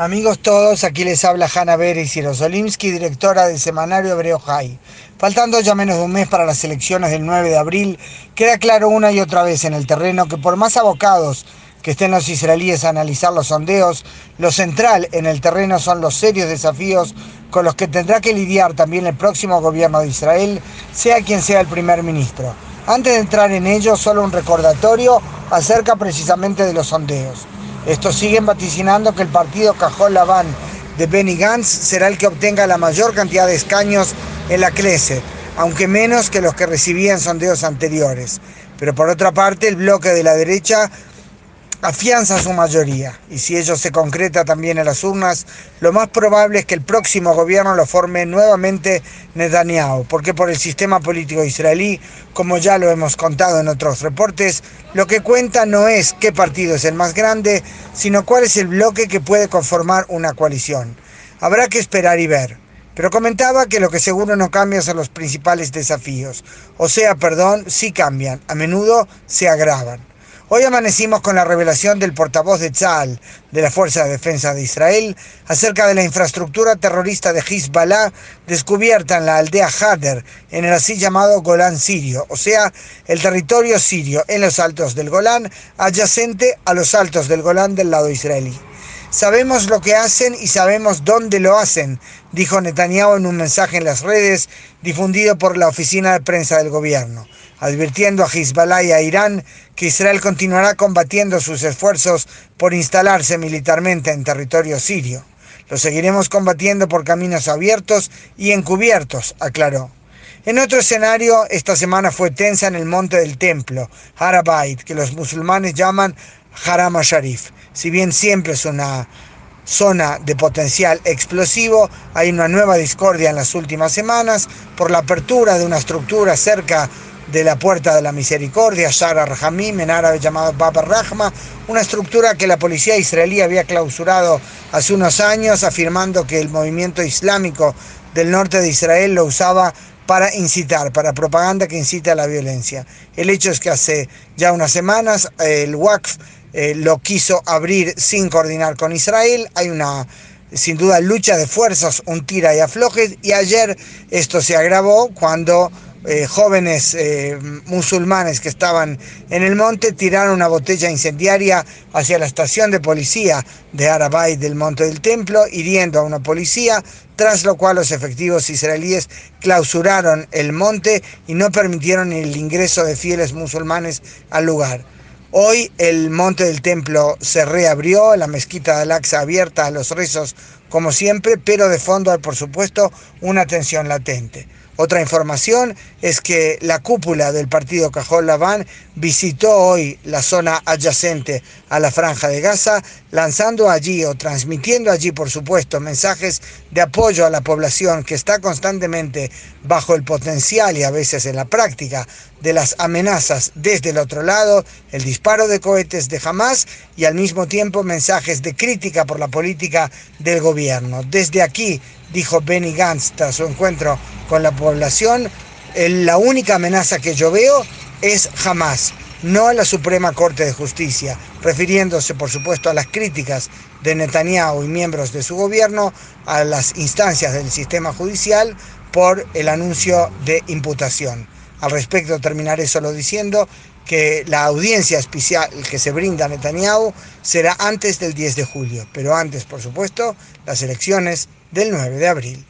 Amigos todos, aquí les habla Hanna Beres Rosolimsky, directora del semanario Hebreo High. Faltando ya menos de un mes para las elecciones del 9 de abril, queda claro una y otra vez en el terreno que por más abocados que estén los israelíes a analizar los sondeos, lo central en el terreno son los serios desafíos con los que tendrá que lidiar también el próximo gobierno de Israel, sea quien sea el primer ministro. Antes de entrar en ello, solo un recordatorio acerca precisamente de los sondeos. Estos siguen vaticinando que el partido Cajón Laván de Benny Gantz será el que obtenga la mayor cantidad de escaños en la CLESE, aunque menos que los que recibían sondeos anteriores. Pero por otra parte, el bloque de la derecha afianza su mayoría y si ello se concreta también en las urnas, lo más probable es que el próximo gobierno lo forme nuevamente Netanyahu, porque por el sistema político israelí, como ya lo hemos contado en otros reportes, lo que cuenta no es qué partido es el más grande, sino cuál es el bloque que puede conformar una coalición. Habrá que esperar y ver. Pero comentaba que lo que seguro no cambia son los principales desafíos. O sea, perdón, sí cambian, a menudo se agravan. Hoy amanecimos con la revelación del portavoz de Tzal, de la Fuerza de Defensa de Israel, acerca de la infraestructura terrorista de Hezbollah descubierta en la aldea Hader, en el así llamado Golán sirio, o sea, el territorio sirio en los altos del Golán, adyacente a los altos del Golán del lado israelí. Sabemos lo que hacen y sabemos dónde lo hacen, dijo Netanyahu en un mensaje en las redes difundido por la oficina de prensa del gobierno advirtiendo a Hezbollah y a Irán que Israel continuará combatiendo sus esfuerzos por instalarse militarmente en territorio sirio. Lo seguiremos combatiendo por caminos abiertos y encubiertos, aclaró. En otro escenario, esta semana fue tensa en el monte del templo, Harabait, que los musulmanes llaman Haram Sharif. Si bien siempre es una zona de potencial explosivo, hay una nueva discordia en las últimas semanas por la apertura de una estructura cerca de la Puerta de la Misericordia, Shara Rahamim, en árabe llamado Baba Rahma, una estructura que la policía israelí había clausurado hace unos años, afirmando que el movimiento islámico del norte de Israel lo usaba para incitar, para propaganda que incita a la violencia. El hecho es que hace ya unas semanas el Waqf eh, lo quiso abrir sin coordinar con Israel. Hay una sin duda lucha de fuerzas, un tira y afloje, y ayer esto se agravó cuando eh, jóvenes eh, musulmanes que estaban en el monte tiraron una botella incendiaria hacia la estación de policía de Arabay del Monte del Templo, hiriendo a una policía, tras lo cual los efectivos israelíes clausuraron el monte y no permitieron el ingreso de fieles musulmanes al lugar. Hoy el monte del templo se reabrió, la mezquita de Al-Aqsa abierta a los rezos como siempre, pero de fondo hay por supuesto una tensión latente. Otra información es que la cúpula del partido Cajol Laván visitó hoy la zona adyacente a la franja de Gaza, lanzando allí o transmitiendo allí, por supuesto, mensajes de apoyo a la población que está constantemente bajo el potencial y a veces en la práctica de las amenazas desde el otro lado, el disparo de cohetes de Hamas y al mismo tiempo mensajes de crítica por la política del gobierno. Desde aquí, dijo Benny Gantz tras su encuentro con la población, la única amenaza que yo veo es jamás, no a la Suprema Corte de Justicia, refiriéndose por supuesto a las críticas de Netanyahu y miembros de su gobierno a las instancias del sistema judicial por el anuncio de imputación. Al respecto terminaré solo diciendo que la audiencia especial que se brinda a Netanyahu será antes del 10 de julio, pero antes, por supuesto, las elecciones del 9 de abril.